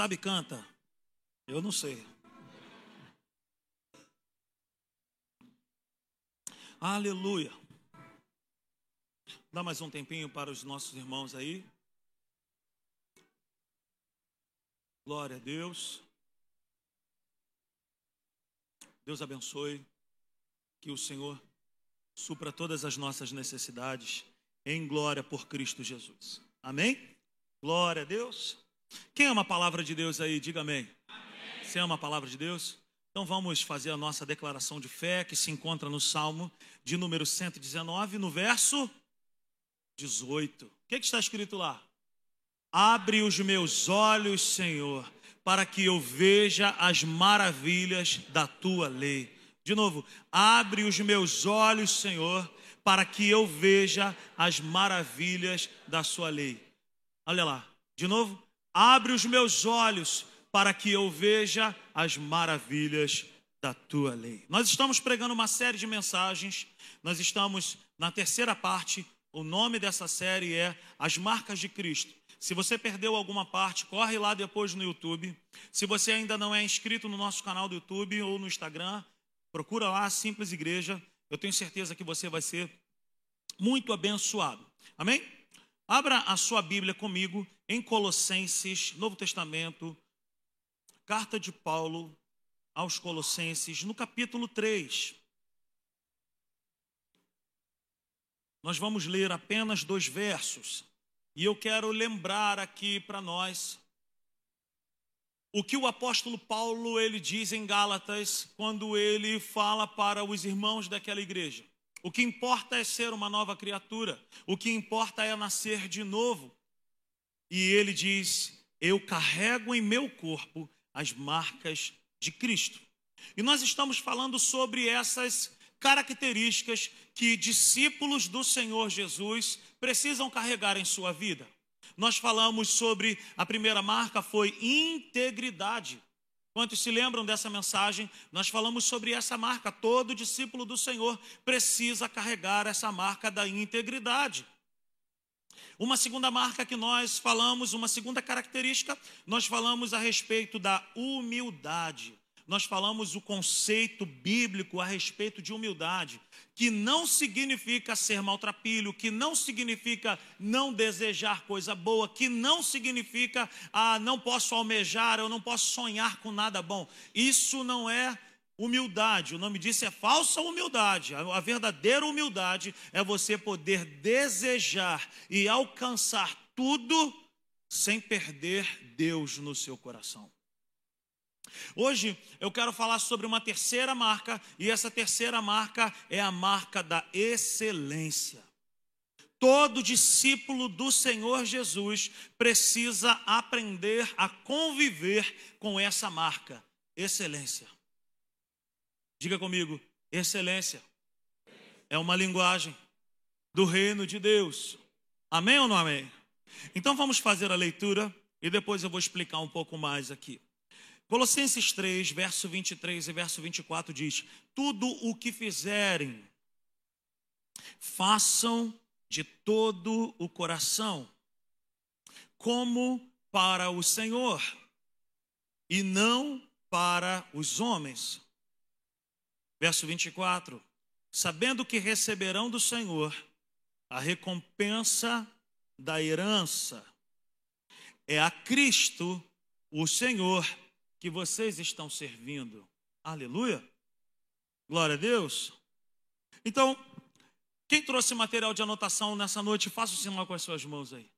sabe, canta. Eu não sei. Aleluia. Dá mais um tempinho para os nossos irmãos aí. Glória a Deus. Deus abençoe. Que o Senhor supra todas as nossas necessidades em glória por Cristo Jesus. Amém? Glória a Deus. Quem ama a palavra de Deus aí, diga amém. amém. Você ama a palavra de Deus? Então vamos fazer a nossa declaração de fé que se encontra no Salmo de número 119, no verso 18. O que, que está escrito lá? Abre os meus olhos, Senhor, para que eu veja as maravilhas da tua lei. De novo, abre os meus olhos, Senhor, para que eu veja as maravilhas da sua lei. Olha lá, de novo, abre os meus olhos para que eu veja as maravilhas da tua lei. Nós estamos pregando uma série de mensagens, nós estamos na terceira parte, o nome dessa série é As Marcas de Cristo. Se você perdeu alguma parte, corre lá depois no YouTube. Se você ainda não é inscrito no nosso canal do YouTube ou no Instagram, procura lá Simples Igreja. Eu tenho certeza que você vai ser muito abençoado. Amém? Abra a sua Bíblia comigo em Colossenses, Novo Testamento, carta de Paulo aos Colossenses, no capítulo 3. Nós vamos ler apenas dois versos. E eu quero lembrar aqui para nós o que o apóstolo Paulo ele diz em Gálatas quando ele fala para os irmãos daquela igreja. O que importa é ser uma nova criatura, o que importa é nascer de novo. E ele diz: Eu carrego em meu corpo as marcas de Cristo. E nós estamos falando sobre essas características que discípulos do Senhor Jesus precisam carregar em sua vida. Nós falamos sobre a primeira marca foi integridade. Quantos se lembram dessa mensagem? Nós falamos sobre essa marca. Todo discípulo do Senhor precisa carregar essa marca da integridade. Uma segunda marca que nós falamos, uma segunda característica, nós falamos a respeito da humildade nós falamos o conceito bíblico a respeito de humildade, que não significa ser maltrapilho, que não significa não desejar coisa boa, que não significa ah, não posso almejar, eu não posso sonhar com nada bom. Isso não é humildade. O nome disso é falsa humildade. A verdadeira humildade é você poder desejar e alcançar tudo sem perder Deus no seu coração. Hoje eu quero falar sobre uma terceira marca, e essa terceira marca é a marca da excelência. Todo discípulo do Senhor Jesus precisa aprender a conviver com essa marca, excelência. Diga comigo, excelência é uma linguagem do reino de Deus. Amém ou não amém? Então vamos fazer a leitura e depois eu vou explicar um pouco mais aqui. Colossenses 3, verso 23 e verso 24 diz: Tudo o que fizerem, façam de todo o coração, como para o Senhor, e não para os homens. Verso 24: Sabendo que receberão do Senhor a recompensa da herança, é a Cristo, o Senhor, que vocês estão servindo. Aleluia. Glória a Deus. Então, quem trouxe material de anotação nessa noite, faça o sinal com as suas mãos aí.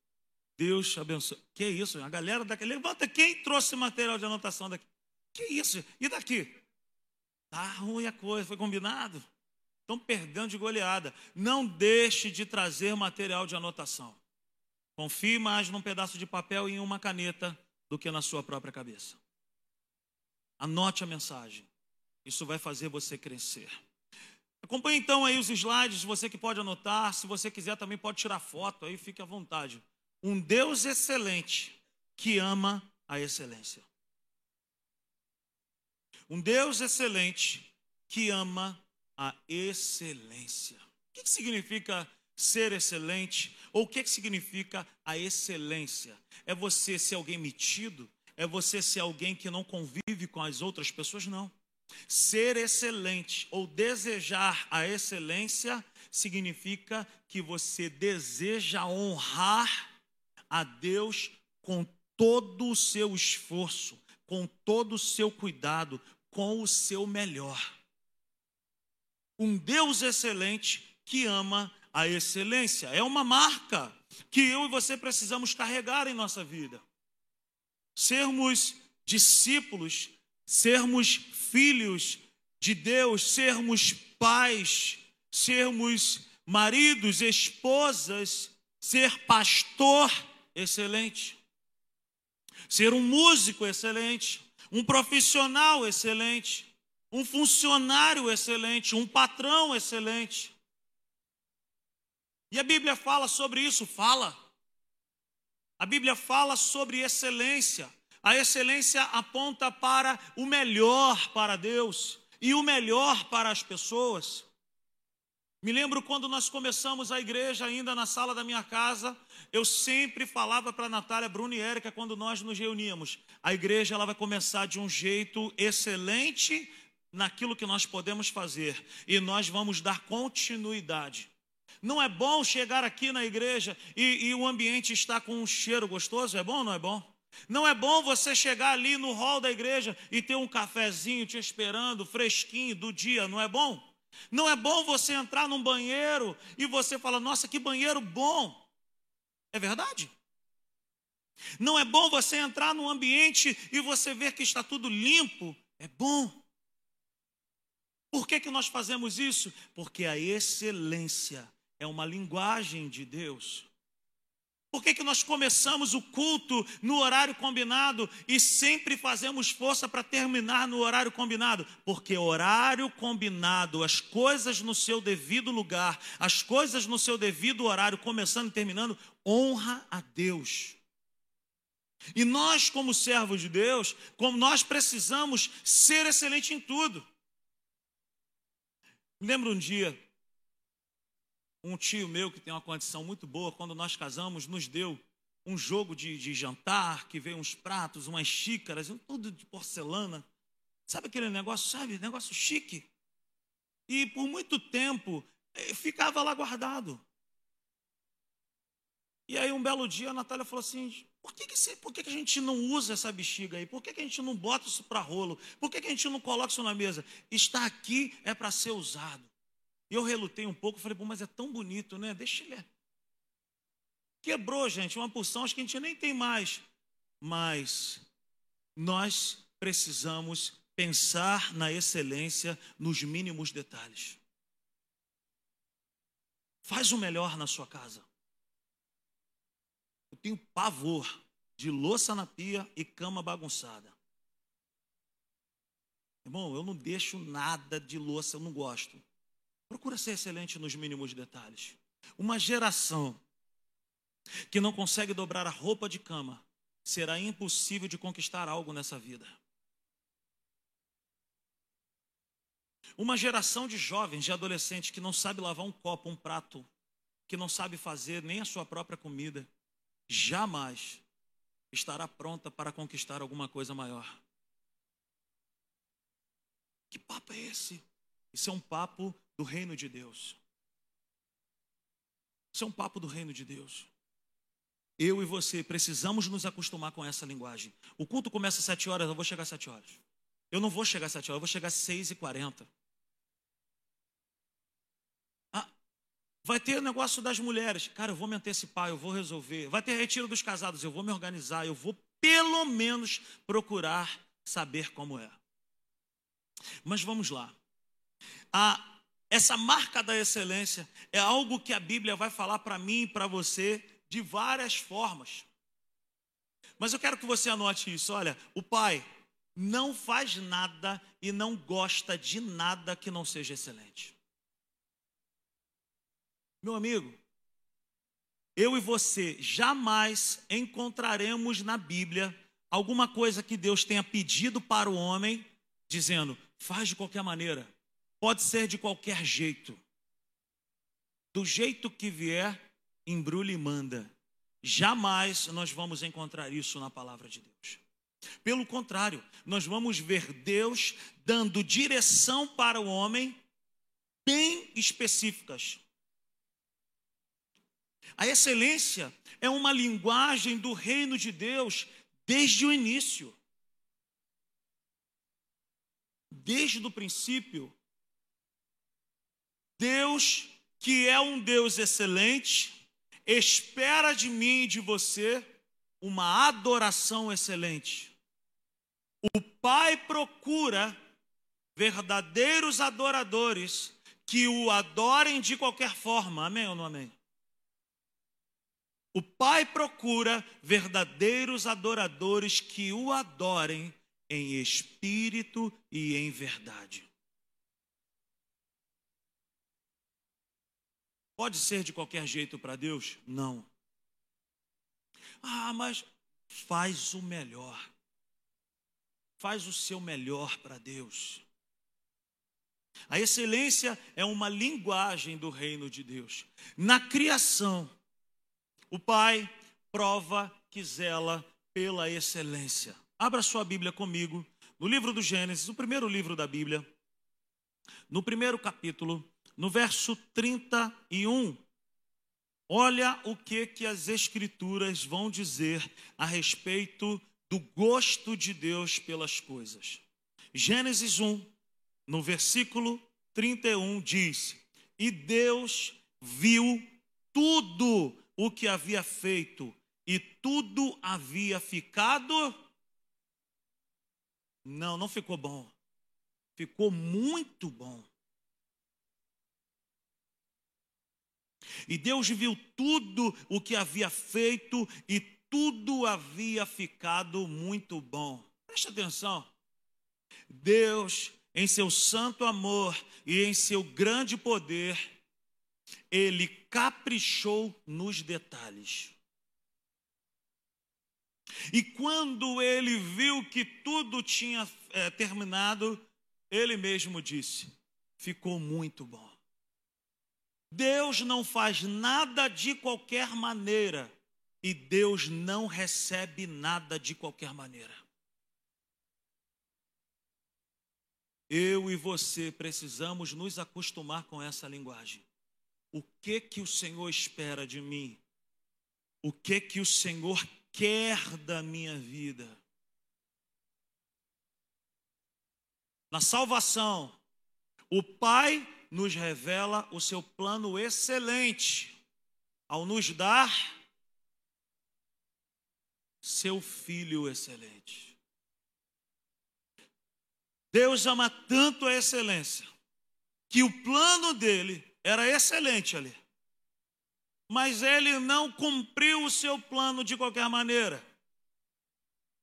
Deus abençoe. Que isso? A galera daqui, levanta quem trouxe material de anotação daqui. Que isso? E daqui? Tá ruim a coisa, foi combinado? Estão perdendo de goleada. Não deixe de trazer material de anotação. Confie mais num pedaço de papel e em uma caneta do que na sua própria cabeça. Anote a mensagem. Isso vai fazer você crescer. Acompanhe então aí os slides, você que pode anotar, se você quiser também pode tirar foto, aí fique à vontade. Um Deus excelente que ama a excelência. Um Deus excelente que ama a excelência. O que significa ser excelente? Ou o que significa a excelência? É você ser alguém metido? é você ser alguém que não convive com as outras pessoas, não. Ser excelente ou desejar a excelência significa que você deseja honrar a Deus com todo o seu esforço, com todo o seu cuidado, com o seu melhor. Um Deus excelente que ama a excelência. É uma marca que eu e você precisamos carregar em nossa vida. Sermos discípulos, sermos filhos de Deus, sermos pais, sermos maridos, esposas, ser pastor excelente, ser um músico excelente, um profissional excelente, um funcionário excelente, um patrão excelente. E a Bíblia fala sobre isso, fala. A Bíblia fala sobre excelência. A excelência aponta para o melhor para Deus e o melhor para as pessoas. Me lembro quando nós começamos a igreja, ainda na sala da minha casa, eu sempre falava para Natália, Bruno e Érica, quando nós nos reuníamos: a igreja ela vai começar de um jeito excelente naquilo que nós podemos fazer e nós vamos dar continuidade. Não é bom chegar aqui na igreja e, e o ambiente está com um cheiro gostoso? É bom ou não é bom? Não é bom você chegar ali no hall da igreja e ter um cafezinho te esperando, fresquinho do dia, não é bom? Não é bom você entrar num banheiro e você falar, nossa, que banheiro bom. É verdade? Não é bom você entrar num ambiente e você ver que está tudo limpo. É bom. Por que, que nós fazemos isso? Porque a excelência é uma linguagem de Deus. Por que, que nós começamos o culto no horário combinado e sempre fazemos força para terminar no horário combinado? Porque horário combinado, as coisas no seu devido lugar, as coisas no seu devido horário, começando e terminando, honra a Deus. E nós, como servos de Deus, como nós precisamos ser excelente em tudo. Lembro um dia um tio meu que tem uma condição muito boa, quando nós casamos, nos deu um jogo de, de jantar, que veio uns pratos, umas xícaras, tudo de porcelana. Sabe aquele negócio, sabe? Negócio chique. E por muito tempo eh, ficava lá guardado. E aí um belo dia a Natália falou assim: por que, que, por que, que a gente não usa essa bexiga aí? Por que, que a gente não bota isso para rolo? Por que, que a gente não coloca isso na mesa? Está aqui é para ser usado. E eu relutei um pouco, falei, Pô, mas é tão bonito, né? Deixa ele. Quebrou, gente, uma porção, acho que a gente nem tem mais. Mas nós precisamos pensar na excelência nos mínimos detalhes. Faz o melhor na sua casa. Eu tenho pavor de louça na pia e cama bagunçada. Irmão, eu não deixo nada de louça, eu não gosto. Procura ser excelente nos mínimos detalhes. Uma geração que não consegue dobrar a roupa de cama, será impossível de conquistar algo nessa vida. Uma geração de jovens, de adolescentes que não sabe lavar um copo, um prato, que não sabe fazer nem a sua própria comida, jamais estará pronta para conquistar alguma coisa maior. Que papo é esse? Isso é um papo do reino de Deus. Isso é um papo do reino de Deus. Eu e você precisamos nos acostumar com essa linguagem. O culto começa às sete horas, eu vou chegar às sete horas. Eu não vou chegar às sete horas, eu vou chegar às seis e quarenta. Ah, vai ter o negócio das mulheres. Cara, eu vou me antecipar, eu vou resolver. Vai ter retiro dos casados, eu vou me organizar, eu vou pelo menos procurar saber como é. Mas vamos lá. A essa marca da excelência é algo que a Bíblia vai falar para mim e para você de várias formas. Mas eu quero que você anote isso. Olha, o pai não faz nada e não gosta de nada que não seja excelente. Meu amigo, eu e você jamais encontraremos na Bíblia alguma coisa que Deus tenha pedido para o homem, dizendo, faz de qualquer maneira. Pode ser de qualquer jeito. Do jeito que vier, embrulha e manda. Jamais nós vamos encontrar isso na palavra de Deus. Pelo contrário, nós vamos ver Deus dando direção para o homem bem específicas. A excelência é uma linguagem do reino de Deus desde o início. Desde o princípio, Deus, que é um Deus excelente, espera de mim e de você uma adoração excelente. O Pai procura verdadeiros adoradores que o adorem de qualquer forma. Amém ou não amém? O Pai procura verdadeiros adoradores que o adorem em espírito e em verdade. Pode ser de qualquer jeito para Deus? Não. Ah, mas faz o melhor. Faz o seu melhor para Deus. A excelência é uma linguagem do reino de Deus. Na criação, o Pai prova que zela pela excelência. Abra sua Bíblia comigo no livro do Gênesis, o primeiro livro da Bíblia, no primeiro capítulo, no verso 31. Olha o que que as escrituras vão dizer a respeito do gosto de Deus pelas coisas. Gênesis 1, no versículo 31 diz: "E Deus viu tudo o que havia feito e tudo havia ficado. Não, não ficou bom. Ficou muito bom. E Deus viu tudo o que havia feito e tudo havia ficado muito bom. Preste atenção. Deus, em seu santo amor e em seu grande poder, ele caprichou nos detalhes. E quando ele viu que tudo tinha é, terminado, ele mesmo disse: ficou muito bom. Deus não faz nada de qualquer maneira e Deus não recebe nada de qualquer maneira. Eu e você precisamos nos acostumar com essa linguagem o que que o Senhor espera de mim? O que que o Senhor quer da minha vida? Na salvação, o Pai nos revela o seu plano excelente ao nos dar seu filho excelente. Deus ama tanto a excelência que o plano dele era excelente ali. Mas ele não cumpriu o seu plano de qualquer maneira.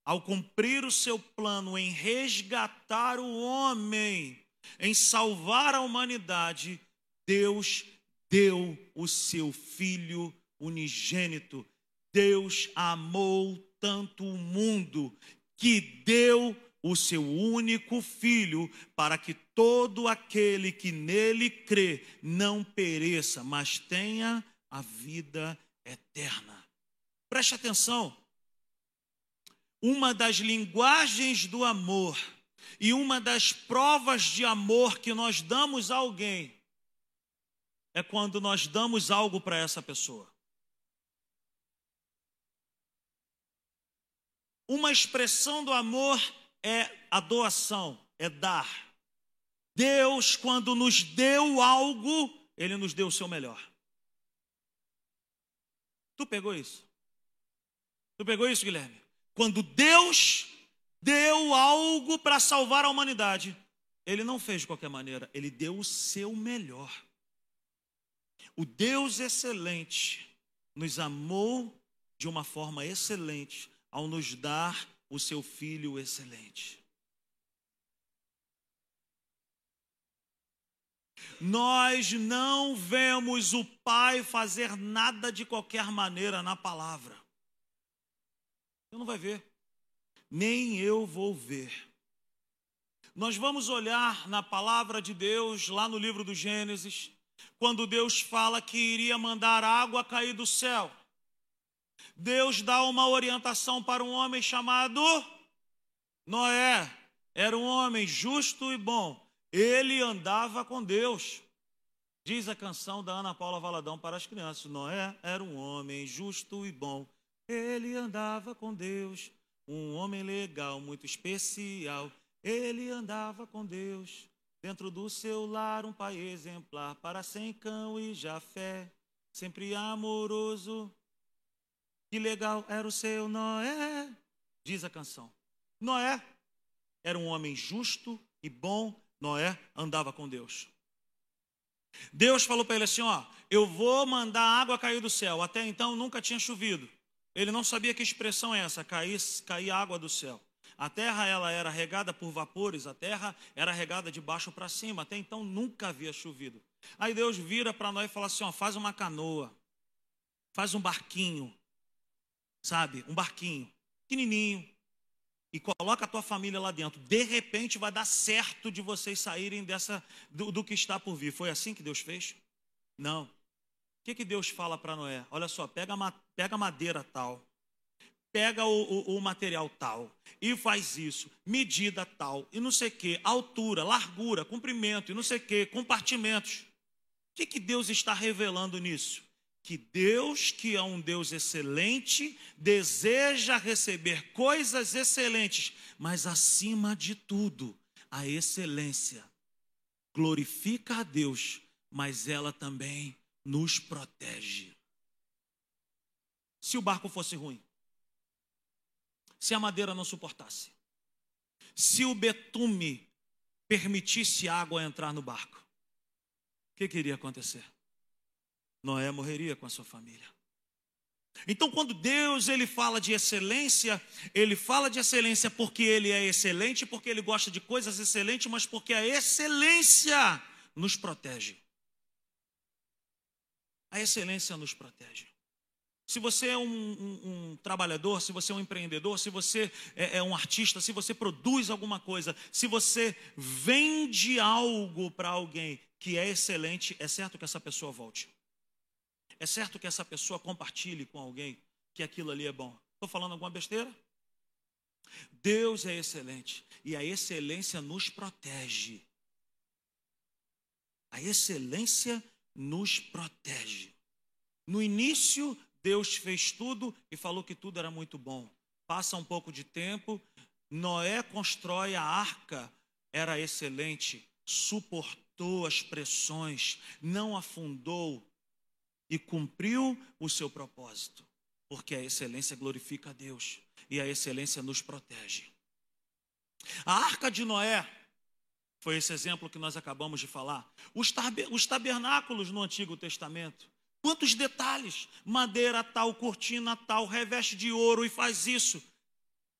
Ao cumprir o seu plano em resgatar o homem, em salvar a humanidade, Deus deu o seu filho unigênito. Deus amou tanto o mundo que deu o seu único filho, para que todo aquele que nele crê não pereça, mas tenha a vida eterna. Preste atenção. Uma das linguagens do amor e uma das provas de amor que nós damos a alguém é quando nós damos algo para essa pessoa. Uma expressão do amor é a doação, é dar. Deus, quando nos deu algo, Ele nos deu o seu melhor. Tu pegou isso? Tu pegou isso, Guilherme? Quando Deus deu algo para salvar a humanidade, Ele não fez de qualquer maneira, Ele deu o seu melhor. O Deus excelente nos amou de uma forma excelente ao nos dar o seu filho excelente. Nós não vemos o Pai fazer nada de qualquer maneira na palavra. Você não vai ver, nem eu vou ver. Nós vamos olhar na palavra de Deus, lá no livro do Gênesis, quando Deus fala que iria mandar água cair do céu. Deus dá uma orientação para um homem chamado Noé era um homem justo e bom. Ele andava com Deus. Diz a canção da Ana Paula Valadão para as crianças: Noé era um homem justo e bom. Ele andava com Deus. Um homem legal, muito especial. Ele andava com Deus. Dentro do seu lar, um pai exemplar para sem cão e Jafé. Sempre amoroso. Que legal era o seu Noé. Diz a canção. Noé era um homem justo e bom. Noé andava com Deus. Deus falou para ele assim: Ó, eu vou mandar água cair do céu. Até então nunca tinha chovido. Ele não sabia que expressão é essa, cair, cair água do céu. A terra ela era regada por vapores, a terra era regada de baixo para cima. Até então nunca havia chovido. Aí Deus vira para nós e fala assim: ó, faz uma canoa, faz um barquinho, sabe? Um barquinho, pequenininho, e coloca a tua família lá dentro. De repente vai dar certo de vocês saírem dessa do, do que está por vir. Foi assim que Deus fez? Não. O que, que Deus fala para Noé? Olha só, pega, pega madeira tal, pega o, o, o, material tal e faz isso, medida tal, e não sei o que, altura, largura, comprimento, e não sei o que, compartimentos. O que, que Deus está revelando nisso? que Deus, que é um Deus excelente, deseja receber coisas excelentes, mas acima de tudo, a excelência glorifica a Deus, mas ela também nos protege. Se o barco fosse ruim, se a madeira não suportasse, se o betume permitisse água entrar no barco, o que, iria acontecer? Noé morreria com a sua família. Então, quando Deus ele fala de excelência, ele fala de excelência porque ele é excelente, porque ele gosta de coisas excelentes, mas porque a excelência nos protege. A excelência nos protege. Se você é um, um, um, trabalhador, se você é um empreendedor, se você é, é um artista, se você produz alguma coisa, se você vende algo para alguém que é excelente, é certo que essa pessoa volte. É certo que essa pessoa compartilhe com alguém que aquilo ali é bom. Estou falando alguma besteira? Deus é excelente e a excelência nos protege. A excelência nos protege. No início, Deus fez tudo e falou que tudo era muito bom. Passa um pouco de tempo, Noé constrói a arca, era excelente, suportou as pressões, não afundou, e cumpriu o seu propósito, porque a excelência glorifica a Deus e a excelência nos protege. A arca de Noé foi esse exemplo que nós acabamos de falar. Os, os tabernáculos no Antigo Testamento. Quantos detalhes? Madeira tal, cortina tal, reveste de ouro e faz isso.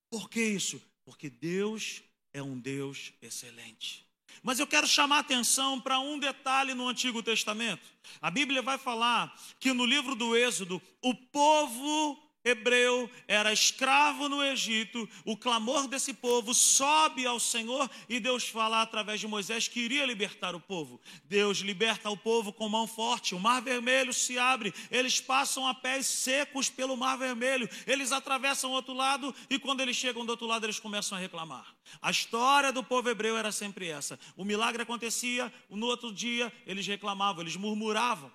Por que isso? Porque Deus é um Deus excelente. Mas eu quero chamar atenção para um detalhe no Antigo Testamento. A Bíblia vai falar que no livro do Êxodo, o povo hebreu era escravo no Egito, o clamor desse povo sobe ao Senhor e Deus fala através de Moisés que iria libertar o povo. Deus liberta o povo com mão forte, o mar vermelho se abre, eles passam a pés secos pelo mar vermelho, eles atravessam o outro lado e quando eles chegam do outro lado eles começam a reclamar. A história do povo hebreu era sempre essa: o milagre acontecia, no outro dia eles reclamavam, eles murmuravam.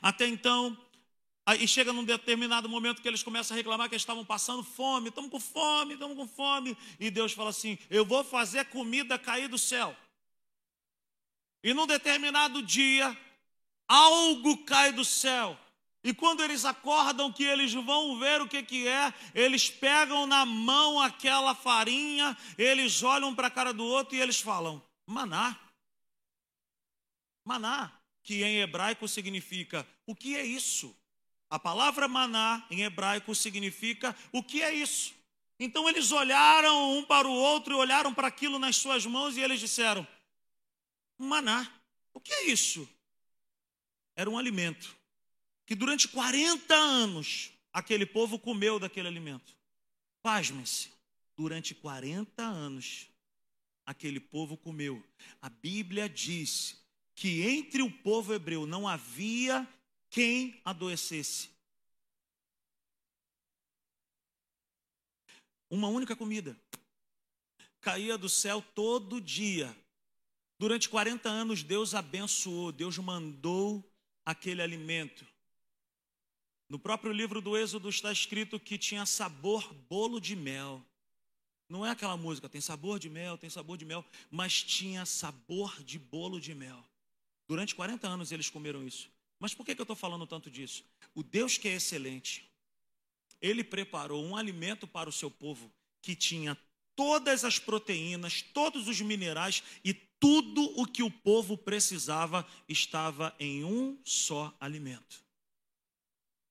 Até então, Aí chega num determinado momento que eles começam a reclamar que eles estavam passando fome, estamos com fome, estamos com fome. E Deus fala assim: Eu vou fazer comida cair do céu. E num determinado dia, algo cai do céu. E quando eles acordam que eles vão ver o que, que é, eles pegam na mão aquela farinha, eles olham para a cara do outro e eles falam: maná. Maná, que em hebraico significa: o que é isso? A palavra maná em hebraico significa o que é isso? Então eles olharam um para o outro e olharam para aquilo nas suas mãos e eles disseram: maná, o que é isso? Era um alimento que durante 40 anos aquele povo comeu daquele alimento. Pasmem-se, durante 40 anos aquele povo comeu. A Bíblia diz que entre o povo hebreu não havia quem adoecesse. Uma única comida. caía do céu todo dia. Durante 40 anos, Deus abençoou, Deus mandou aquele alimento. No próprio livro do Êxodo está escrito que tinha sabor bolo de mel. Não é aquela música, tem sabor de mel, tem sabor de mel, mas tinha sabor de bolo de mel. Durante 40 anos eles comeram isso. Mas por que, que eu estou falando tanto disso? O Deus que é excelente, ele preparou um alimento para o seu povo que tinha todas as proteínas, todos os minerais e tudo o que o povo precisava estava em um só alimento.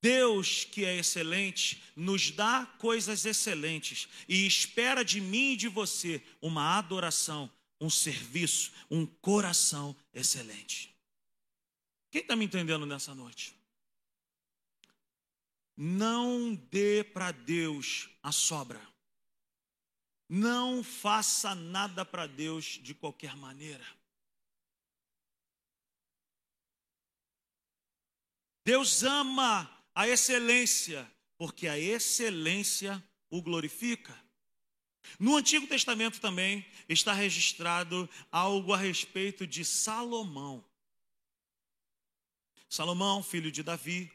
Deus, que é excelente, nos dá coisas excelentes e espera de mim e de você uma adoração, um serviço, um coração excelente. Quem está me entendendo nessa noite? Não dê para Deus a sobra. Não faça nada para Deus de qualquer maneira. Deus ama a excelência, porque a excelência o glorifica. No Antigo Testamento também está registrado algo a respeito de Salomão. Salomão, filho de Davi,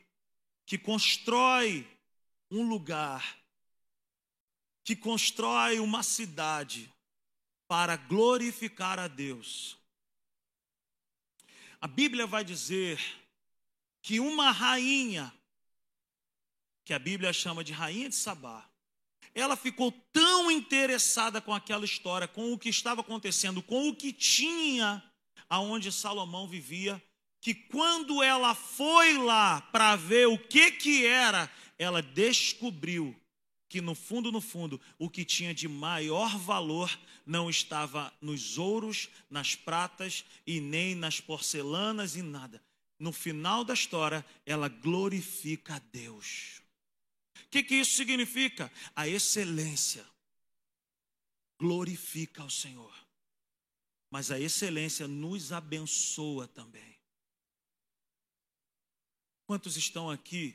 que constrói um lugar, que constrói uma cidade para glorificar a Deus. A Bíblia vai dizer que uma rainha que a Bíblia chama de rainha de Sabá, ela ficou tão interessada com aquela história, com o que estava acontecendo, com o que tinha aonde Salomão vivia, que quando ela foi lá para ver o que que era, ela descobriu que no fundo, no fundo, o que tinha de maior valor não estava nos ouros, nas pratas e nem nas porcelanas e nada. No final da história, ela glorifica a Deus. O que, que isso significa? A excelência glorifica ao Senhor, mas a excelência nos abençoa também. Quantos estão aqui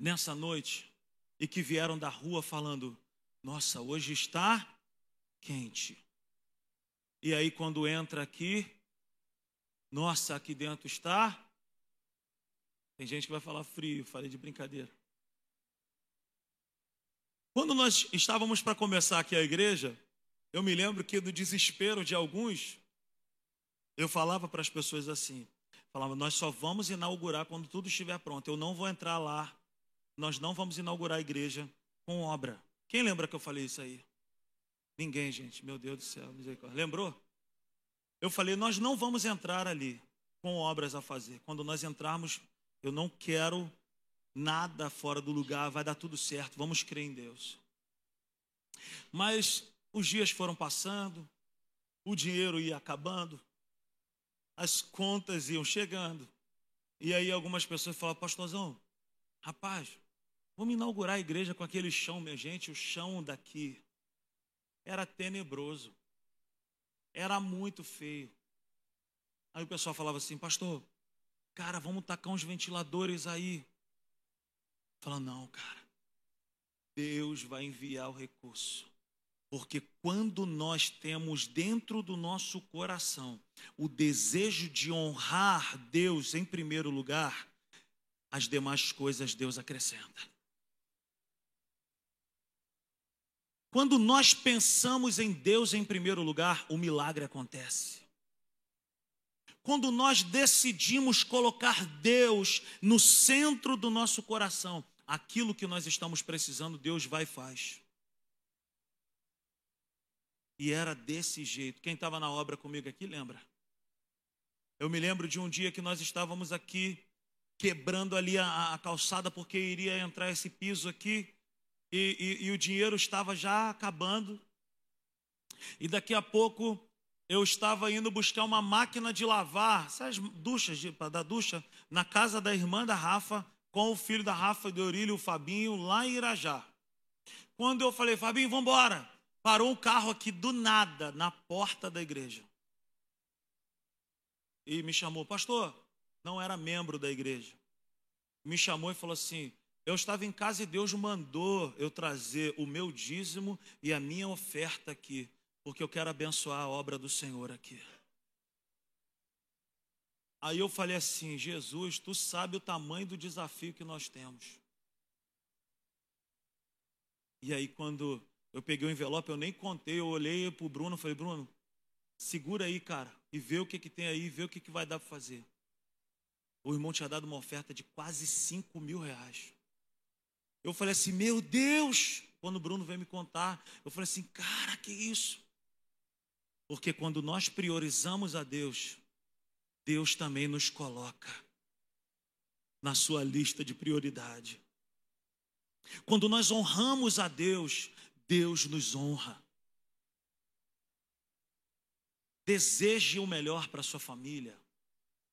nessa noite e que vieram da rua falando: Nossa, hoje está quente. E aí, quando entra aqui, nossa, aqui dentro está. Tem gente que vai falar frio, falei de brincadeira. Quando nós estávamos para começar aqui a igreja, eu me lembro que no desespero de alguns, eu falava para as pessoas assim: falava, nós só vamos inaugurar quando tudo estiver pronto. Eu não vou entrar lá, nós não vamos inaugurar a igreja com obra. Quem lembra que eu falei isso aí? Ninguém, gente, meu Deus do céu, misericórdia. Lembrou? Eu falei, nós não vamos entrar ali com obras a fazer. Quando nós entrarmos, eu não quero nada fora do lugar, vai dar tudo certo, vamos crer em Deus. Mas os dias foram passando, o dinheiro ia acabando, as contas iam chegando. E aí algumas pessoas falavam, pastorzão, rapaz, vamos inaugurar a igreja com aquele chão, minha gente, o chão daqui era tenebroso, era muito feio. Aí o pessoal falava assim, pastor, cara, vamos tacar uns ventiladores aí. Falando, não, cara, Deus vai enviar o recurso. Porque quando nós temos dentro do nosso coração o desejo de honrar Deus em primeiro lugar, as demais coisas Deus acrescenta. Quando nós pensamos em Deus em primeiro lugar, o milagre acontece. Quando nós decidimos colocar Deus no centro do nosso coração, aquilo que nós estamos precisando, Deus vai e faz. E era desse jeito. Quem estava na obra comigo aqui lembra? Eu me lembro de um dia que nós estávamos aqui quebrando ali a, a calçada porque iria entrar esse piso aqui e, e, e o dinheiro estava já acabando. E daqui a pouco eu estava indo buscar uma máquina de lavar, essas duchas da ducha, na casa da irmã da Rafa, com o filho da Rafa de Orílio, o Fabinho, lá em Irajá. Quando eu falei, Fabinho, vamos embora. Parou um carro aqui do nada, na porta da igreja. E me chamou, pastor, não era membro da igreja. Me chamou e falou assim: Eu estava em casa e Deus mandou eu trazer o meu dízimo e a minha oferta aqui, porque eu quero abençoar a obra do Senhor aqui. Aí eu falei assim: Jesus, tu sabe o tamanho do desafio que nós temos. E aí, quando eu peguei o envelope, eu nem contei, eu olhei para o Bruno, falei: Bruno, segura aí, cara, e vê o que, que tem aí, vê o que, que vai dar para fazer. O irmão tinha dado uma oferta de quase 5 mil reais. Eu falei assim: Meu Deus! Quando o Bruno veio me contar, eu falei assim: Cara, que isso? Porque quando nós priorizamos a Deus, Deus também nos coloca na sua lista de prioridade. Quando nós honramos a Deus, Deus nos honra. Deseje o melhor para sua família.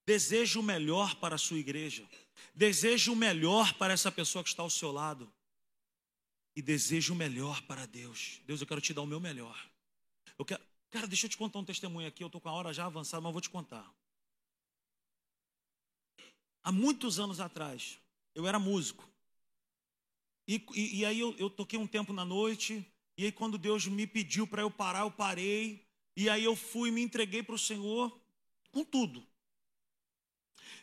Deseje o melhor para a sua igreja. Deseje o melhor para essa pessoa que está ao seu lado. E deseje o melhor para Deus. Deus, eu quero te dar o meu melhor. Eu quero, cara, deixa eu te contar um testemunho aqui. Eu estou com a hora já avançada, mas vou te contar. Há muitos anos atrás, eu era músico. E, e, e aí eu, eu toquei um tempo na noite, e aí quando Deus me pediu para eu parar, eu parei. E aí eu fui e me entreguei para o Senhor com tudo.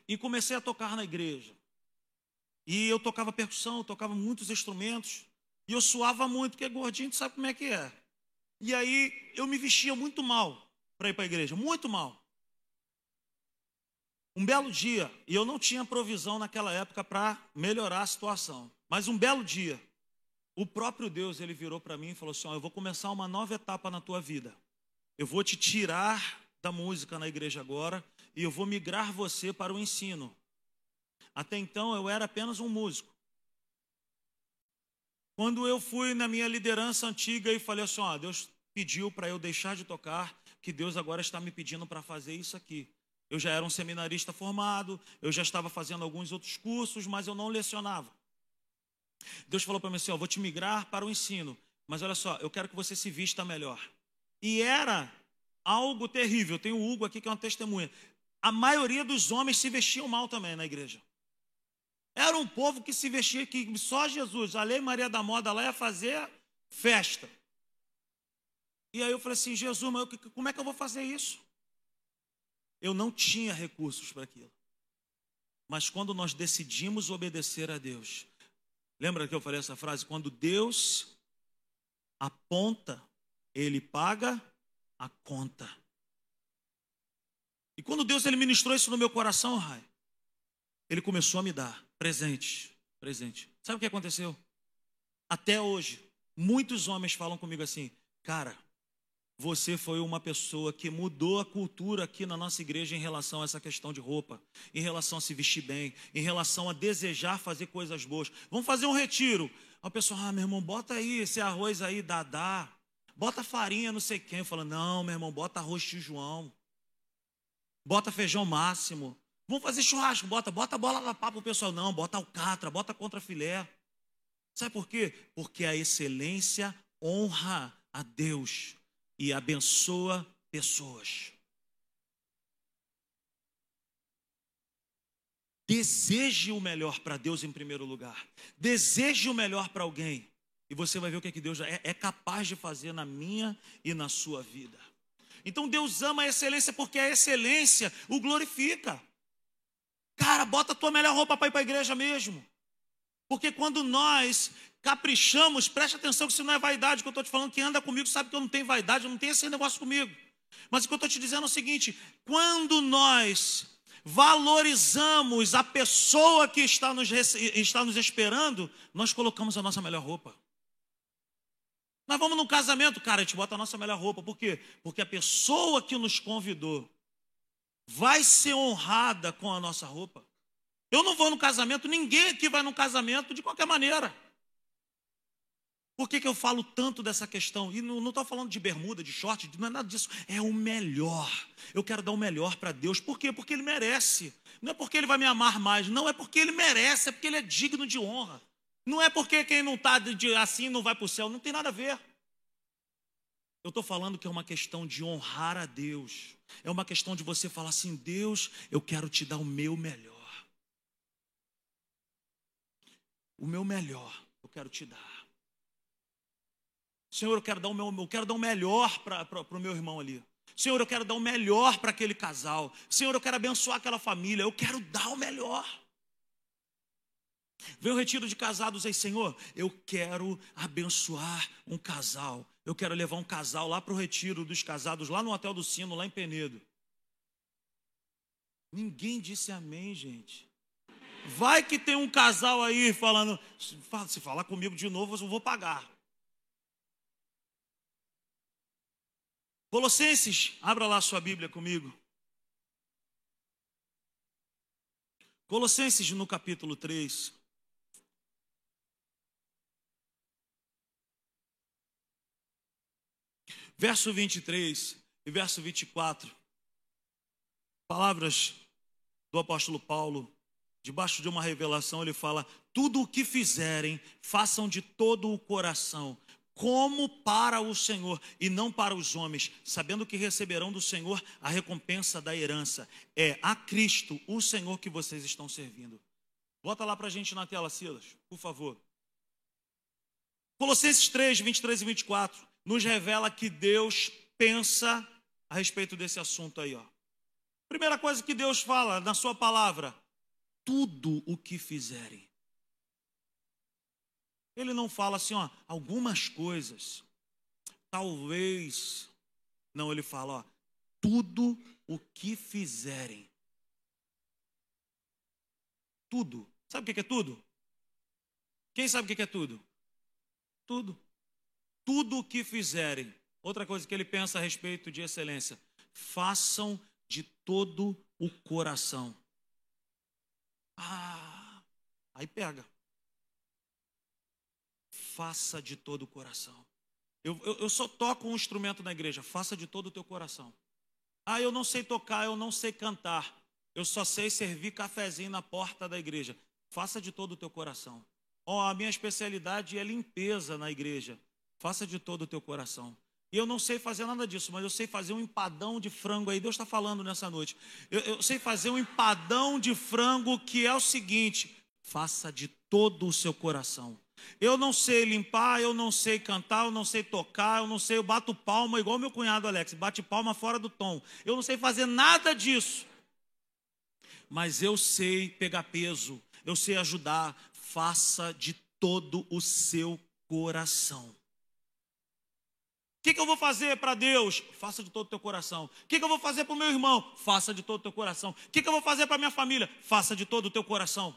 E comecei a tocar na igreja. E eu tocava percussão, eu tocava muitos instrumentos. E eu suava muito, porque gordinho, tu sabe como é que é. E aí eu me vestia muito mal para ir para a igreja, muito mal. Um belo dia, e eu não tinha provisão naquela época para melhorar a situação, mas um belo dia, o próprio Deus, ele virou para mim e falou assim: oh, Eu vou começar uma nova etapa na tua vida. Eu vou te tirar da música na igreja agora e eu vou migrar você para o ensino. Até então eu era apenas um músico. Quando eu fui na minha liderança antiga e falei assim: oh, Deus pediu para eu deixar de tocar, que Deus agora está me pedindo para fazer isso aqui. Eu já era um seminarista formado, eu já estava fazendo alguns outros cursos, mas eu não lecionava. Deus falou para mim assim: ó, vou te migrar para o ensino, mas olha só, eu quero que você se vista melhor. E era algo terrível. Tem o Hugo aqui que é uma testemunha. A maioria dos homens se vestiam mal também na igreja. Era um povo que se vestia que só Jesus, a Lei Maria da Moda lá ia fazer festa. E aí eu falei assim, Jesus, mas eu, como é que eu vou fazer isso? Eu não tinha recursos para aquilo. Mas quando nós decidimos obedecer a Deus, lembra que eu falei essa frase? Quando Deus aponta, Ele paga a conta. E quando Deus ele ministrou isso no meu coração, Rai, Ele começou a me dar presente, presente. Sabe o que aconteceu? Até hoje, muitos homens falam comigo assim, cara, você foi uma pessoa que mudou a cultura aqui na nossa igreja em relação a essa questão de roupa, em relação a se vestir bem, em relação a desejar fazer coisas boas. Vamos fazer um retiro. A pessoa, ah, meu irmão, bota aí esse arroz aí, dadá. Bota farinha, não sei quem. Eu falo, não, meu irmão, bota arroz de João. Bota feijão máximo. Vamos fazer churrasco, bota, bota bola na pá o pessoal. Não, bota alcatra, bota contra filé. Sabe por quê? Porque a excelência honra a Deus e abençoa pessoas. Deseje o melhor para Deus em primeiro lugar. Deseje o melhor para alguém. E você vai ver o que, é que Deus é, é capaz de fazer na minha e na sua vida. Então Deus ama a excelência porque a excelência o glorifica. Cara, bota a tua melhor roupa para ir para a igreja mesmo. Porque quando nós caprichamos, preste atenção que isso não é vaidade que eu estou te falando, quem anda comigo sabe que eu não tenho vaidade, eu não tenho esse negócio comigo. Mas o que eu estou te dizendo é o seguinte: quando nós valorizamos a pessoa que está nos, está nos esperando, nós colocamos a nossa melhor roupa. Nós vamos num casamento, cara, a gente bota a nossa melhor roupa. Por quê? Porque a pessoa que nos convidou vai ser honrada com a nossa roupa. Eu não vou no casamento, ninguém aqui vai no casamento de qualquer maneira. Por que, que eu falo tanto dessa questão? E não estou falando de bermuda, de short, não é nada disso. É o melhor. Eu quero dar o melhor para Deus. Por quê? Porque Ele merece. Não é porque Ele vai me amar mais, não. É porque Ele merece, é porque Ele é digno de honra. Não é porque quem não está assim não vai para o céu. Não tem nada a ver. Eu estou falando que é uma questão de honrar a Deus. É uma questão de você falar assim: Deus, eu quero te dar o meu melhor. O meu melhor eu quero te dar. Senhor, eu quero dar o, meu, eu quero dar o melhor para o meu irmão ali. Senhor, eu quero dar o melhor para aquele casal. Senhor, eu quero abençoar aquela família. Eu quero dar o melhor. Vem o retiro de casados aí, Senhor. Eu quero abençoar um casal. Eu quero levar um casal lá para o retiro dos casados, lá no Hotel do Sino, lá em Penedo. Ninguém disse amém, gente. Vai que tem um casal aí falando, se falar comigo de novo, eu vou pagar. Colossenses, abra lá sua Bíblia comigo. Colossenses no capítulo 3. Verso 23 e verso 24. Palavras do apóstolo Paulo, debaixo de uma revelação, ele fala: Tudo o que fizerem, façam de todo o coração, como para o Senhor e não para os homens, sabendo que receberão do Senhor a recompensa da herança. É a Cristo, o Senhor, que vocês estão servindo. Bota lá para a gente na tela, Silas, por favor. Colossenses 3, 23 e 24 nos revela que Deus pensa a respeito desse assunto aí, ó. Primeira coisa que Deus fala na sua palavra: tudo o que fizerem. Ele não fala assim, ó, algumas coisas. Talvez. Não, ele fala, ó, tudo o que fizerem. Tudo. Sabe o que é tudo? Quem sabe o que é tudo? Tudo. Tudo o que fizerem. Outra coisa que ele pensa a respeito de excelência. Façam de todo o coração. Ah, aí pega faça de todo o coração. Eu, eu, eu só toco um instrumento na igreja, faça de todo o teu coração. Ah, eu não sei tocar, eu não sei cantar, eu só sei servir cafezinho na porta da igreja. Faça de todo o teu coração. Oh, a minha especialidade é limpeza na igreja. Faça de todo o teu coração. E eu não sei fazer nada disso, mas eu sei fazer um empadão de frango aí. Deus está falando nessa noite. Eu, eu sei fazer um empadão de frango que é o seguinte: faça de todo o seu coração. Eu não sei limpar, eu não sei cantar, eu não sei tocar, eu não sei, eu bato palma igual meu cunhado Alex, bate palma fora do tom. Eu não sei fazer nada disso. Mas eu sei pegar peso, eu sei ajudar. Faça de todo o seu coração. Que, que eu vou fazer para Deus? Faça de todo o teu coração. O que, que eu vou fazer para o meu irmão? Faça de todo o teu coração. O que, que eu vou fazer para minha família? Faça de todo o teu coração.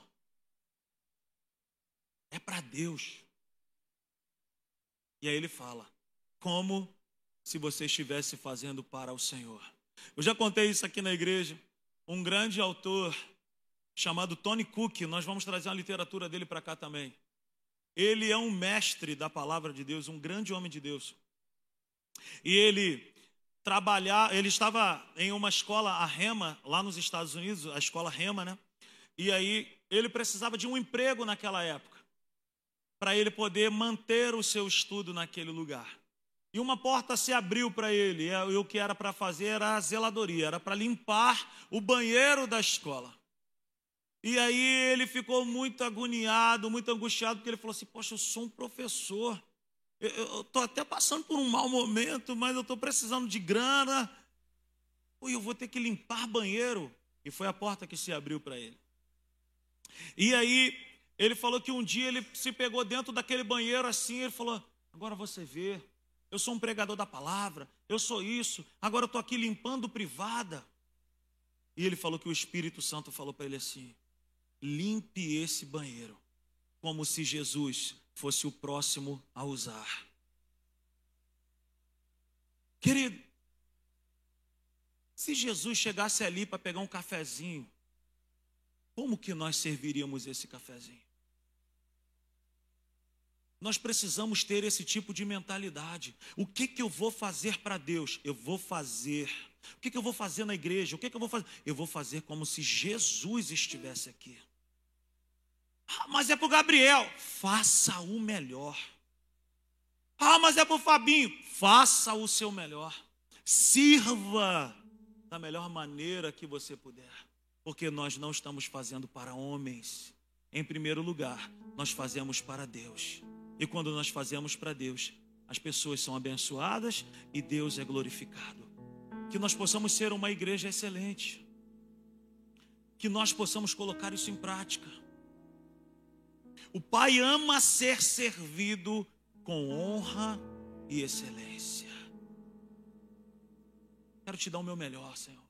É para Deus. E aí ele fala: como se você estivesse fazendo para o Senhor. Eu já contei isso aqui na igreja. Um grande autor chamado Tony Cook, nós vamos trazer uma literatura dele para cá também. Ele é um mestre da palavra de Deus, um grande homem de Deus. E ele trabalhar, ele estava em uma escola a Rema lá nos Estados Unidos, a escola Rema, né? E aí ele precisava de um emprego naquela época para ele poder manter o seu estudo naquele lugar. E uma porta se abriu para ele, e o que era para fazer era a zeladoria, era para limpar o banheiro da escola. E aí ele ficou muito agoniado, muito angustiado, porque ele falou assim: Poxa, eu sou um professor, eu estou até passando por um mau momento, mas eu estou precisando de grana, e eu vou ter que limpar banheiro. E foi a porta que se abriu para ele. E aí ele falou que um dia ele se pegou dentro daquele banheiro assim, ele falou: Agora você vê, eu sou um pregador da palavra, eu sou isso, agora eu estou aqui limpando privada. E ele falou que o Espírito Santo falou para ele assim: limpe esse banheiro, como se Jesus fosse o próximo a usar. Querido, se Jesus chegasse ali para pegar um cafezinho, como que nós serviríamos esse cafezinho? Nós precisamos ter esse tipo de mentalidade. O que, que eu vou fazer para Deus? Eu vou fazer. O que, que eu vou fazer na igreja? O que, que eu vou fazer? Eu vou fazer como se Jesus estivesse aqui. Ah, mas é para o Gabriel. Faça o melhor. Ah, mas é para o Fabinho. Faça o seu melhor. Sirva da melhor maneira que você puder. Porque nós não estamos fazendo para homens, Em primeiro lugar, nós fazemos para Deus. E quando nós fazemos para Deus, as pessoas são abençoadas e Deus é glorificado. Que nós possamos ser uma igreja excelente. Que nós possamos colocar isso em prática. O Pai ama ser servido com honra e excelência. Quero te dar o meu melhor, Senhor.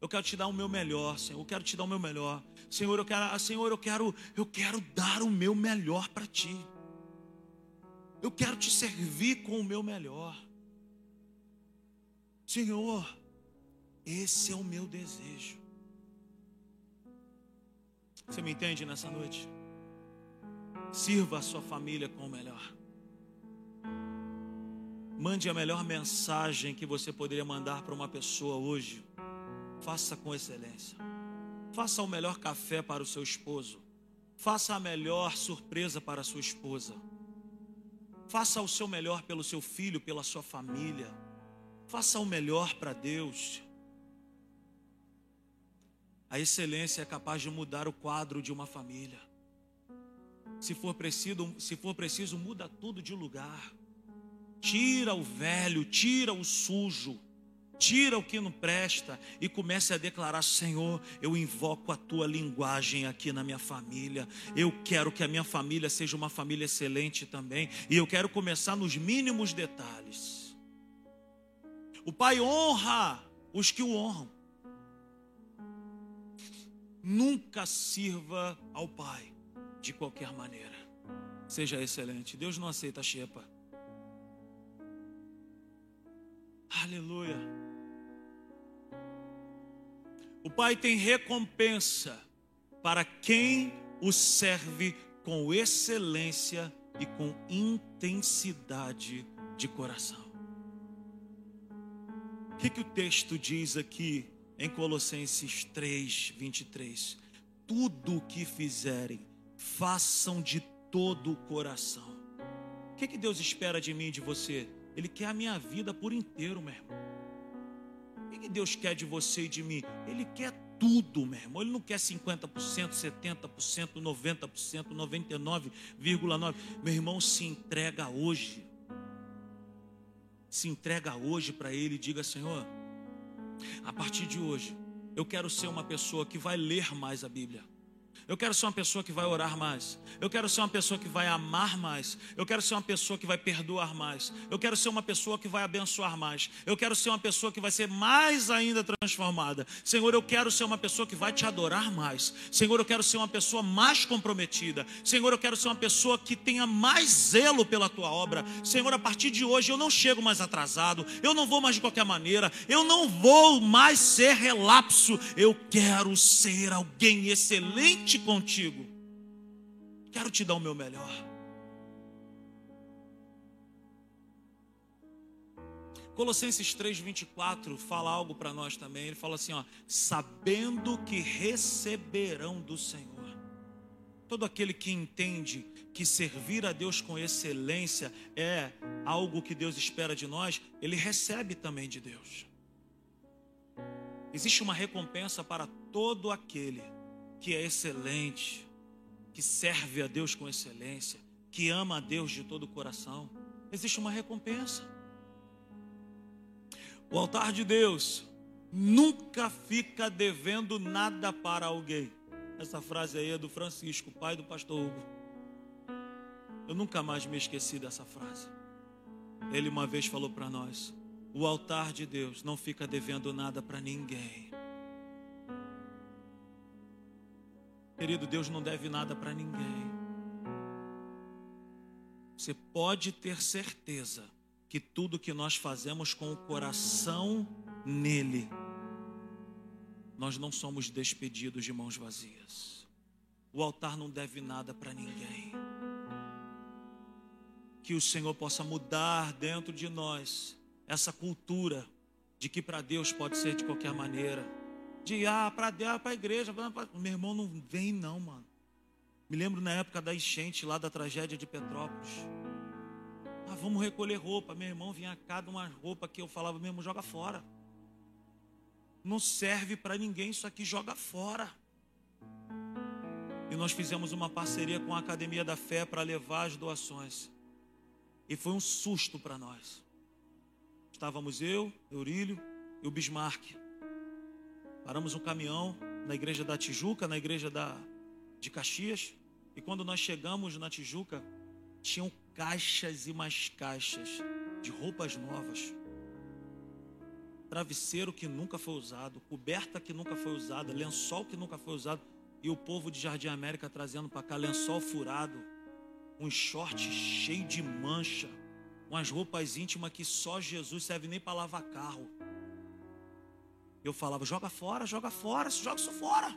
Eu quero te dar o meu melhor, Senhor. Eu quero te dar o meu melhor. Senhor, eu quero, Senhor, eu quero, eu quero dar o meu melhor para ti. Eu quero te servir com o meu melhor. Senhor, esse é o meu desejo. Você me entende nessa noite? Sirva a sua família com o melhor. Mande a melhor mensagem que você poderia mandar para uma pessoa hoje. Faça com excelência. Faça o melhor café para o seu esposo. Faça a melhor surpresa para a sua esposa. Faça o seu melhor pelo seu filho, pela sua família. Faça o melhor para Deus. A excelência é capaz de mudar o quadro de uma família. Se for preciso, se for preciso, muda tudo de lugar. Tira o velho, tira o sujo, tira o que não presta e comece a declarar: Senhor, eu invoco a tua linguagem aqui na minha família. Eu quero que a minha família seja uma família excelente também. E eu quero começar nos mínimos detalhes. O Pai honra os que o honram. Nunca sirva ao Pai de qualquer maneira. Seja excelente. Deus não aceita xepa. Aleluia. O Pai tem recompensa para quem o serve com excelência e com intensidade de coração. O que, que o texto diz aqui em Colossenses 3, 23? Tudo o que fizerem, façam de todo o coração. O que, que Deus espera de mim e de você? Ele quer a minha vida por inteiro, meu irmão. O que Deus quer de você e de mim? Ele quer tudo, meu irmão. Ele não quer 50%, 70%, 90%, 99,9%. Meu irmão, se entrega hoje. Se entrega hoje para Ele e diga: Senhor, a partir de hoje, eu quero ser uma pessoa que vai ler mais a Bíblia. Eu quero ser uma pessoa que vai orar mais. Eu quero ser uma pessoa que vai amar mais. Eu quero ser uma pessoa que vai perdoar mais. Eu quero ser uma pessoa que vai abençoar mais. Eu quero ser uma pessoa que vai ser mais ainda transformada. Senhor, eu quero ser uma pessoa que vai te adorar mais. Senhor, eu quero ser uma pessoa mais comprometida. Senhor, eu quero ser uma pessoa que tenha mais zelo pela tua obra. Senhor, a partir de hoje eu não chego mais atrasado. Eu não vou mais de qualquer maneira. Eu não vou mais ser relapso. Eu quero ser alguém excelente contigo. Quero te dar o meu melhor. Colossenses 3:24 fala algo para nós também. Ele fala assim, ó, sabendo que receberão do Senhor. Todo aquele que entende que servir a Deus com excelência é algo que Deus espera de nós, ele recebe também de Deus. Existe uma recompensa para todo aquele que é excelente, que serve a Deus com excelência, que ama a Deus de todo o coração, existe uma recompensa. O altar de Deus nunca fica devendo nada para alguém. Essa frase aí é do Francisco, pai do pastor Hugo. Eu nunca mais me esqueci dessa frase. Ele uma vez falou para nós: o altar de Deus não fica devendo nada para ninguém. Querido, Deus não deve nada para ninguém. Você pode ter certeza que tudo que nós fazemos com o coração nele, nós não somos despedidos de mãos vazias. O altar não deve nada para ninguém. Que o Senhor possa mudar dentro de nós essa cultura de que para Deus pode ser de qualquer maneira de ah, para Deus, para a igreja. Pra... Meu irmão não vem, não, mano. Me lembro na época da enchente lá da tragédia de Petrópolis. Ah, vamos recolher roupa. Meu irmão vinha cá de uma roupa que eu falava, meu irmão, joga fora. Não serve para ninguém, isso aqui joga fora. E nós fizemos uma parceria com a Academia da Fé para levar as doações. E foi um susto para nós. Estávamos eu, Eurílio e o Bismarck. Paramos um caminhão na igreja da Tijuca, na igreja da, de Caxias. E quando nós chegamos na Tijuca, tinham caixas e mais caixas de roupas novas. Travesseiro que nunca foi usado, coberta que nunca foi usada, lençol que nunca foi usado. E o povo de Jardim América trazendo para cá lençol furado, um short cheio de mancha, umas roupas íntimas que só Jesus serve nem para lavar carro. Eu falava, joga fora, joga fora, joga isso fora.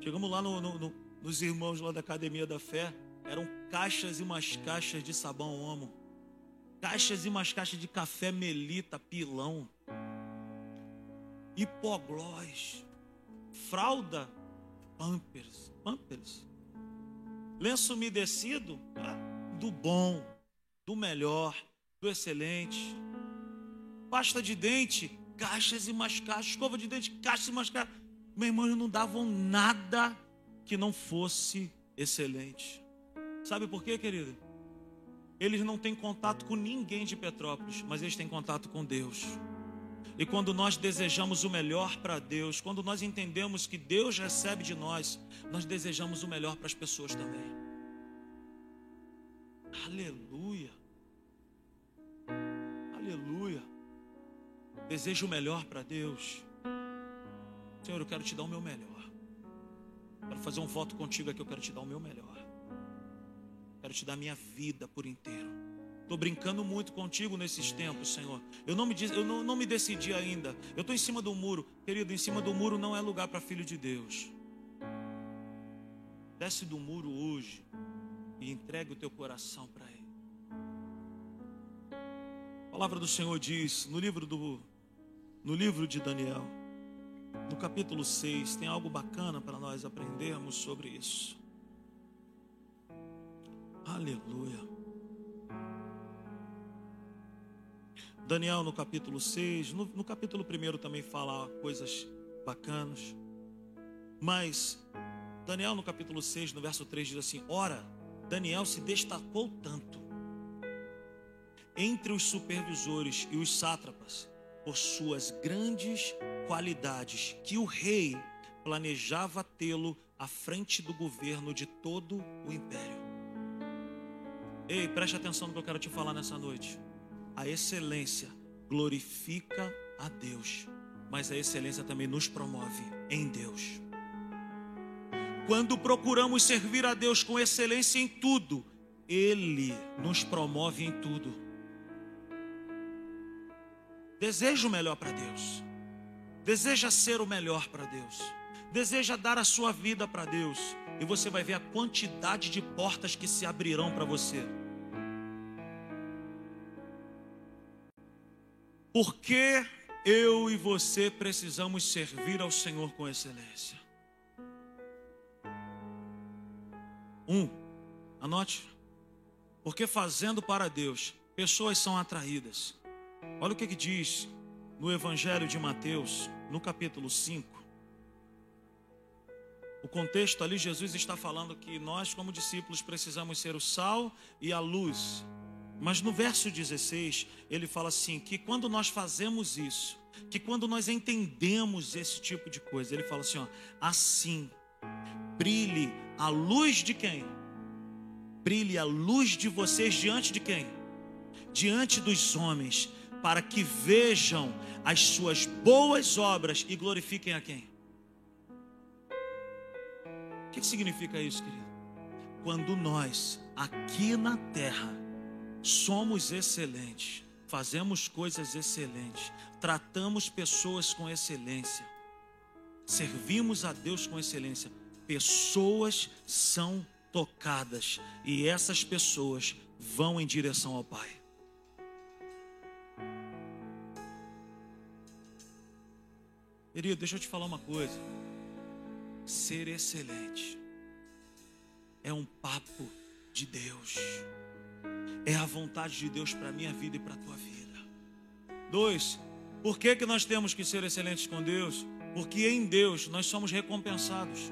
Chegamos lá no, no, no, nos irmãos lá da Academia da Fé, eram caixas e mais caixas de sabão homo, caixas e mais caixas de café melita, pilão, hipoglós, fralda, pampers, pampers, lenço umedecido, tá? do bom, do melhor, do excelente, pasta de dente, caixas e mais caixas, escova de dente, caixas e mais caixas. Meus irmãos não davam nada que não fosse excelente. Sabe por quê, querido? Eles não têm contato com ninguém de Petrópolis, mas eles têm contato com Deus. E quando nós desejamos o melhor para Deus, quando nós entendemos que Deus recebe de nós, nós desejamos o melhor para as pessoas também. Aleluia. Aleluia. Desejo o melhor para Deus. Senhor, eu quero te dar o meu melhor. Quero fazer um voto contigo aqui, eu quero te dar o meu melhor. Quero te dar minha vida por inteiro. Estou brincando muito contigo nesses tempos, Senhor. Eu não me, eu não, não me decidi ainda. Eu estou em cima do muro. Querido, em cima do muro não é lugar para filho de Deus. Desce do muro hoje e entregue o teu coração para Ele. A palavra do Senhor diz no livro do no livro de Daniel, no capítulo 6, tem algo bacana para nós aprendermos sobre isso. Aleluia. Daniel no capítulo 6, no, no capítulo 1 também fala coisas bacanas. Mas Daniel no capítulo 6, no verso 3 diz assim: Ora, Daniel se destacou tanto entre os supervisores e os sátrapas por suas grandes qualidades que o rei planejava tê-lo à frente do governo de todo o império. Ei, preste atenção no que eu quero te falar nessa noite. A excelência glorifica a Deus, mas a excelência também nos promove em Deus. Quando procuramos servir a Deus com excelência em tudo, Ele nos promove em tudo. Deseja o melhor para Deus. Deseja ser o melhor para Deus. Deseja dar a sua vida para Deus. E você vai ver a quantidade de portas que se abrirão para você. Porque eu e você precisamos servir ao Senhor com excelência. Um, anote. Porque fazendo para Deus, pessoas são atraídas. Olha o que, que diz no Evangelho de Mateus, no capítulo 5. O contexto ali, Jesus está falando que nós, como discípulos, precisamos ser o sal e a luz. Mas no verso 16, ele fala assim: que quando nós fazemos isso, que quando nós entendemos esse tipo de coisa, ele fala assim: ó, assim, brilhe a luz de quem? Brilhe a luz de vocês diante de quem? Diante dos homens, para que vejam as suas boas obras e glorifiquem a quem? O que significa isso, querido? Quando nós, aqui na terra, somos excelentes, fazemos coisas excelentes, tratamos pessoas com excelência, servimos a Deus com excelência, pessoas são tocadas e essas pessoas vão em direção ao Pai. Querido, deixa eu te falar uma coisa. Ser excelente é um papo de Deus. É a vontade de Deus para a minha vida e para a tua vida. Dois, por que, que nós temos que ser excelentes com Deus? Porque em Deus nós somos recompensados.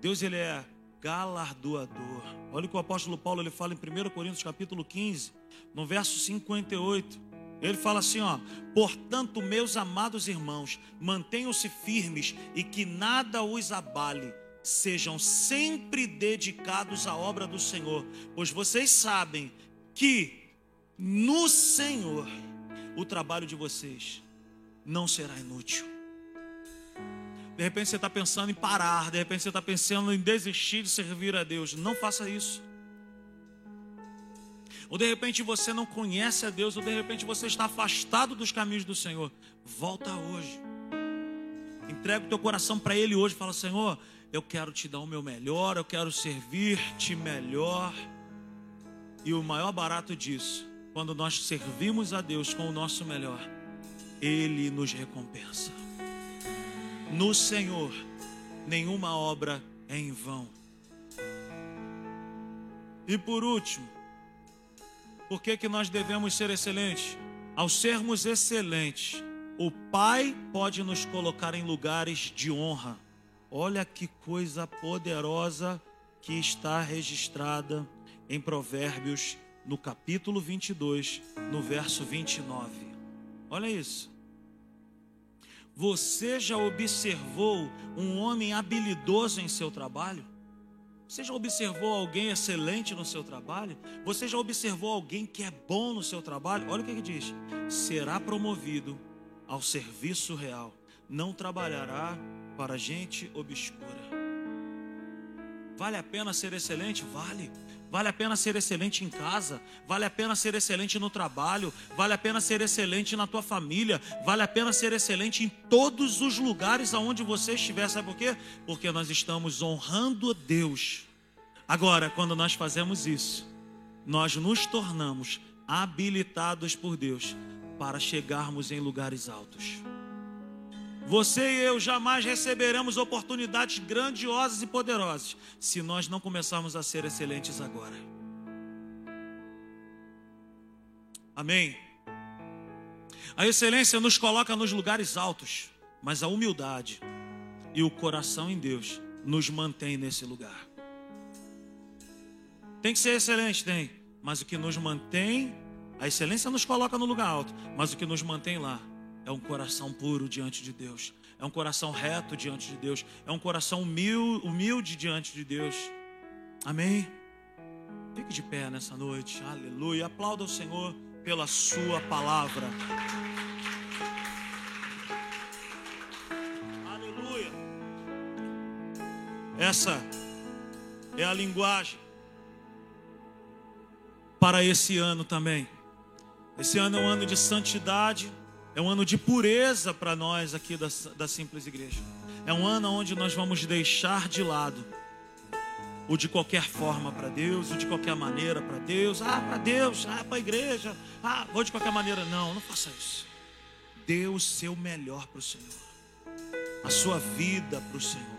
Deus ele é galardoador. Olha o que o apóstolo Paulo ele fala em 1 Coríntios capítulo 15, no verso 58. Ele fala assim, ó: "Portanto, meus amados irmãos, mantenham-se firmes e que nada os abale. Sejam sempre dedicados à obra do Senhor, pois vocês sabem que no Senhor o trabalho de vocês não será inútil. De repente você está pensando em parar, de repente você está pensando em desistir de servir a Deus. Não faça isso. Ou de repente você não conhece a Deus, ou de repente você está afastado dos caminhos do Senhor. Volta hoje. Entrega o teu coração para Ele hoje. Fala, Senhor, eu quero te dar o meu melhor, eu quero servir-te melhor. E o maior barato disso, quando nós servimos a Deus com o nosso melhor, Ele nos recompensa. No Senhor, nenhuma obra é em vão. E por último, por que, que nós devemos ser excelentes? Ao sermos excelentes, o Pai pode nos colocar em lugares de honra. Olha que coisa poderosa que está registrada em Provérbios, no capítulo 22, no verso 29. Olha isso. Você já observou um homem habilidoso em seu trabalho? Você já observou alguém excelente no seu trabalho? Você já observou alguém que é bom no seu trabalho? Olha o que ele diz: será promovido ao serviço real, não trabalhará para gente obscura. Vale a pena ser excelente? Vale. Vale a pena ser excelente em casa, vale a pena ser excelente no trabalho, vale a pena ser excelente na tua família, vale a pena ser excelente em todos os lugares aonde você estiver. Sabe por quê? Porque nós estamos honrando Deus. Agora, quando nós fazemos isso, nós nos tornamos habilitados por Deus para chegarmos em lugares altos. Você e eu jamais receberemos oportunidades grandiosas e poderosas se nós não começarmos a ser excelentes agora. Amém. A excelência nos coloca nos lugares altos, mas a humildade e o coração em Deus nos mantém nesse lugar. Tem que ser excelente, tem, mas o que nos mantém, a excelência nos coloca no lugar alto, mas o que nos mantém lá é um coração puro diante de Deus, é um coração reto diante de Deus, é um coração humilde, humilde diante de Deus. Amém? Fique de pé nessa noite, aleluia. Aplauda o Senhor pela Sua palavra. Aleluia. Essa é a linguagem para esse ano também. Esse ano é um ano de santidade é um ano de pureza para nós aqui da, da Simples Igreja. É um ano onde nós vamos deixar de lado o de qualquer forma para Deus, o de qualquer maneira para Deus. Ah, para Deus, ah, para a igreja. Ah, vou de qualquer maneira. Não, não faça isso. Dê o seu melhor para o Senhor. A sua vida para o Senhor.